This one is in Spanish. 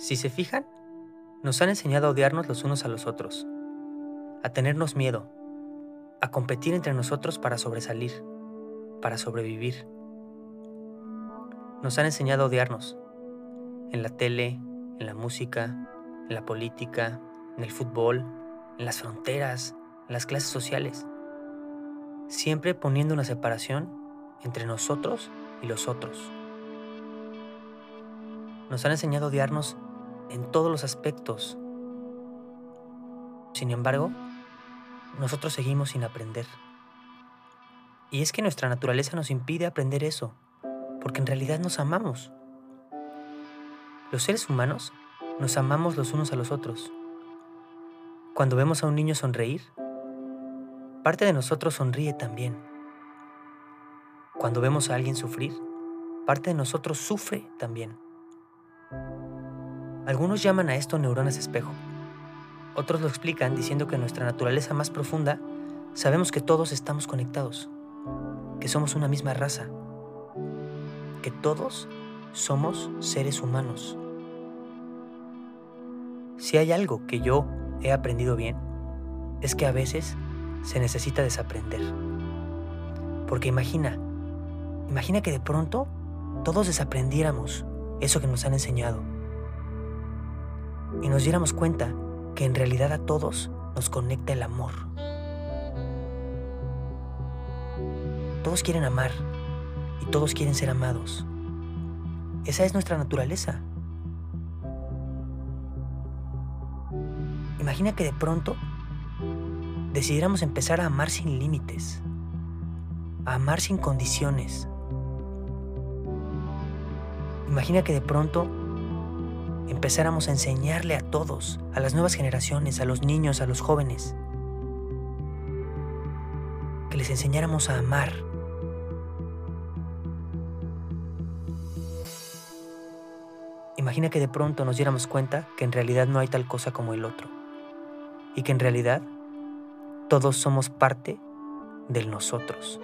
Si se fijan, nos han enseñado a odiarnos los unos a los otros, a tenernos miedo, a competir entre nosotros para sobresalir, para sobrevivir. Nos han enseñado a odiarnos en la tele, en la música, en la política, en el fútbol, en las fronteras, en las clases sociales, siempre poniendo una separación entre nosotros y los otros. Nos han enseñado a odiarnos en todos los aspectos. Sin embargo, nosotros seguimos sin aprender. Y es que nuestra naturaleza nos impide aprender eso, porque en realidad nos amamos. Los seres humanos nos amamos los unos a los otros. Cuando vemos a un niño sonreír, parte de nosotros sonríe también. Cuando vemos a alguien sufrir, parte de nosotros sufre también. Algunos llaman a esto neuronas espejo. Otros lo explican diciendo que en nuestra naturaleza más profunda sabemos que todos estamos conectados, que somos una misma raza, que todos somos seres humanos. Si hay algo que yo he aprendido bien, es que a veces se necesita desaprender. Porque imagina, imagina que de pronto todos desaprendiéramos eso que nos han enseñado y nos diéramos cuenta que en realidad a todos nos conecta el amor. Todos quieren amar y todos quieren ser amados. Esa es nuestra naturaleza. Imagina que de pronto decidiéramos empezar a amar sin límites, a amar sin condiciones. Imagina que de pronto empezáramos a enseñarle a todos, a las nuevas generaciones, a los niños, a los jóvenes, que les enseñáramos a amar. Imagina que de pronto nos diéramos cuenta que en realidad no hay tal cosa como el otro y que en realidad todos somos parte del nosotros.